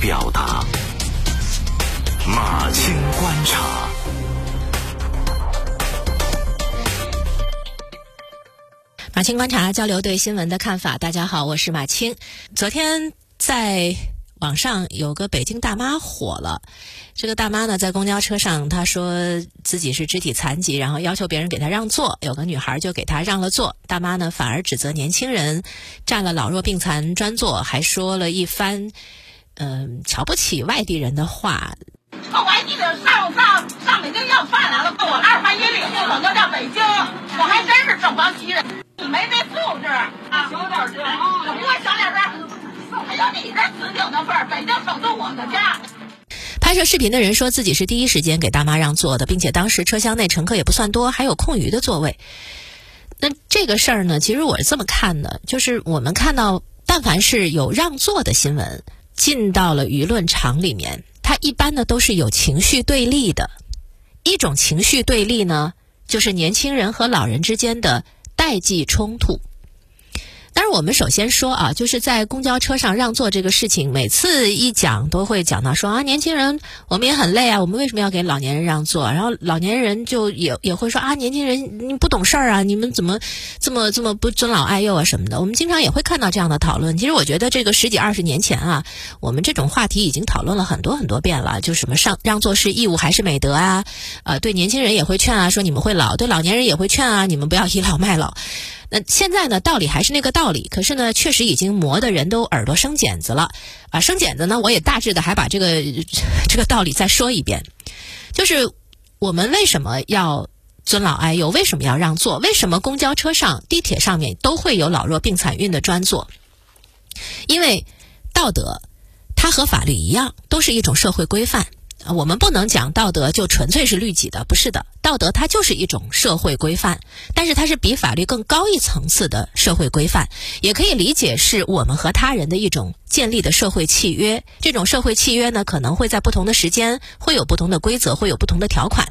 表达马清观察。马清观察交流对新闻的看法大家好我是马清昨天在网上有个北京大妈火了这个大妈呢在公交车上她说自己是肢体残疾然后要求别人给她让座有个女孩就给她让了座大妈呢反而指责年轻人占了老弱病残专座还说了一番嗯、瞧不起外地人的话。臭外地的上上上北京要饭来了，我二环以里就冷到到北京，我还真是正黄旗人，你没那素质啊！小点声啊！什么小点声？还有你这死顶的份儿，北京首都我的家。拍摄视频的人说自己是第一时间给大妈让座的，并且当时车厢内乘客也不算多，还有空余的座位。那这个事儿呢，其实我是这么看的，就是我们看到，但凡是有让座的新闻进到了舆论场里面，它一般呢都是有情绪对立的。一种情绪对立呢，就是年轻人和老人之间的代际冲突。但是我们首先说啊，就是在公交车上让座这个事情，每次一讲都会讲到说啊，年轻人我们也很累啊，我们为什么要给老年人让座？然后老年人就也也会说啊，年轻人你不懂事儿啊，你们怎么这么这么不尊老爱幼啊什么的？我们经常也会看到这样的讨论。其实我觉得这个十几二十年前啊，我们这种话题已经讨论了很多很多遍了，就什么上让座是义务还是美德啊？呃，对年轻人也会劝啊，说你们会老；对老年人也会劝啊，你们不要倚老卖老。那现在呢，道理还是那个道理，可是呢，确实已经磨得人都耳朵生茧子了啊！生茧子呢，我也大致的还把这个 这个道理再说一遍，就是我们为什么要尊老爱幼？为什么要让座？为什么公交车上、地铁上面都会有老弱病残孕的专座？因为道德，它和法律一样，都是一种社会规范。我们不能讲道德就纯粹是律己的，不是的，道德它就是一种社会规范，但是它是比法律更高一层次的社会规范，也可以理解是我们和他人的一种建立的社会契约。这种社会契约呢，可能会在不同的时间会有不同的规则，会有不同的条款。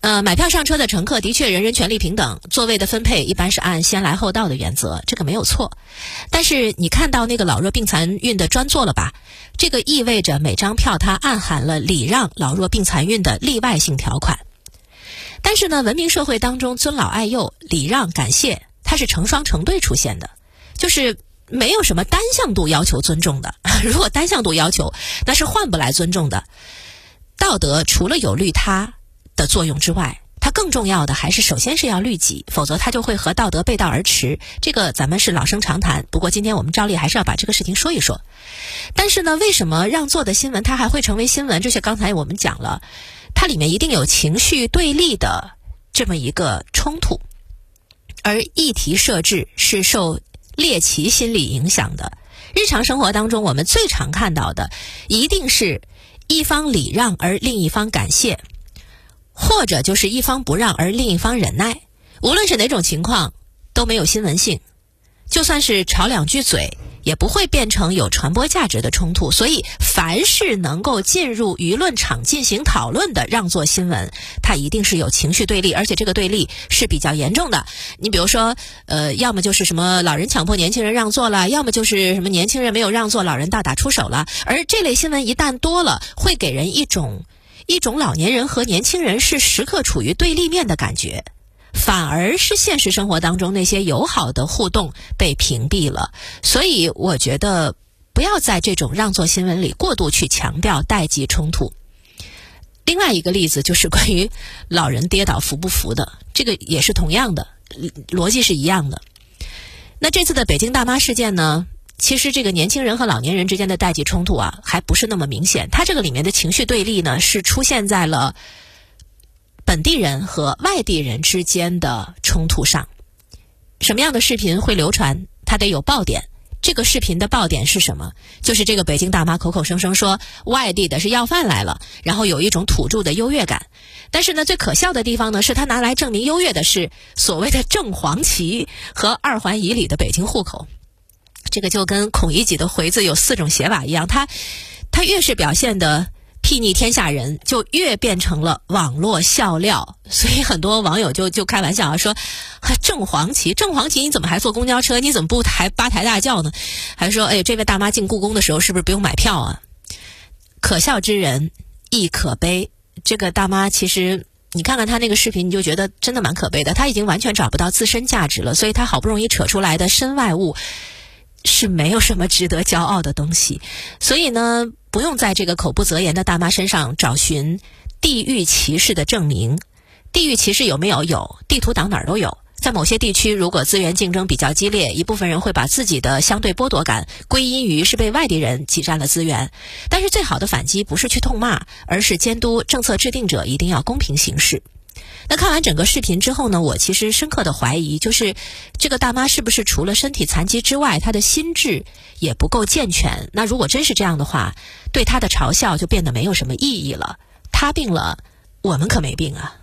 呃，买票上车的乘客的确人人权利平等，座位的分配一般是按先来后到的原则，这个没有错。但是你看到那个老弱病残孕的专座了吧？这个意味着每张票它暗含了礼让老弱病残孕的例外性条款。但是呢，文明社会当中尊老爱幼、礼让感谢，它是成双成对出现的，就是没有什么单向度要求尊重的。如果单向度要求，那是换不来尊重的。道德除了有利他的作用之外，它更重要的还是首先是要律己，否则它就会和道德背道而驰。这个咱们是老生常谈。不过今天我们照例还是要把这个事情说一说。但是呢，为什么让座的新闻它还会成为新闻？这些刚才我们讲了，它里面一定有情绪对立的这么一个冲突，而议题设置是受猎奇心理影响的。日常生活当中，我们最常看到的一定是一方礼让而另一方感谢。或者就是一方不让而另一方忍耐，无论是哪种情况都没有新闻性，就算是吵两句嘴，也不会变成有传播价值的冲突。所以，凡是能够进入舆论场进行讨论的让座新闻，它一定是有情绪对立，而且这个对立是比较严重的。你比如说，呃，要么就是什么老人强迫年轻人让座了，要么就是什么年轻人没有让座，老人大打出手了。而这类新闻一旦多了，会给人一种。一种老年人和年轻人是时刻处于对立面的感觉，反而是现实生活当中那些友好的互动被屏蔽了。所以我觉得不要在这种让座新闻里过度去强调代际冲突。另外一个例子就是关于老人跌倒扶不扶的，这个也是同样的逻辑是一样的。那这次的北京大妈事件呢？其实这个年轻人和老年人之间的代际冲突啊，还不是那么明显。它这个里面的情绪对立呢，是出现在了本地人和外地人之间的冲突上。什么样的视频会流传？它得有爆点。这个视频的爆点是什么？就是这个北京大妈口口声声说外地的是要饭来了，然后有一种土著的优越感。但是呢，最可笑的地方呢，是他拿来证明优越的是所谓的正黄旗和二环以里的北京户口。这个就跟孔乙己的回字有四种写法一样，他他越是表现的睥睨天下人，就越变成了网络笑料。所以很多网友就就开玩笑啊，说正黄旗，正黄旗，你怎么还坐公交车？你怎么不抬八抬大轿呢？还说，哎，这位大妈进故宫的时候是不是不用买票啊？可笑之人亦可悲。这个大妈其实。你看看她那个视频，你就觉得真的蛮可悲的。她已经完全找不到自身价值了，所以她好不容易扯出来的身外物是没有什么值得骄傲的东西。所以呢，不用在这个口不择言的大妈身上找寻地域歧视的证明。地域歧视有没有？有，地图党哪儿都有。在某些地区，如果资源竞争比较激烈，一部分人会把自己的相对剥夺感归因于是被外地人挤占了资源。但是，最好的反击不是去痛骂，而是监督政策制定者一定要公平行事。那看完整个视频之后呢，我其实深刻的怀疑，就是这个大妈是不是除了身体残疾之外，她的心智也不够健全？那如果真是这样的话，对她的嘲笑就变得没有什么意义了。她病了，我们可没病啊。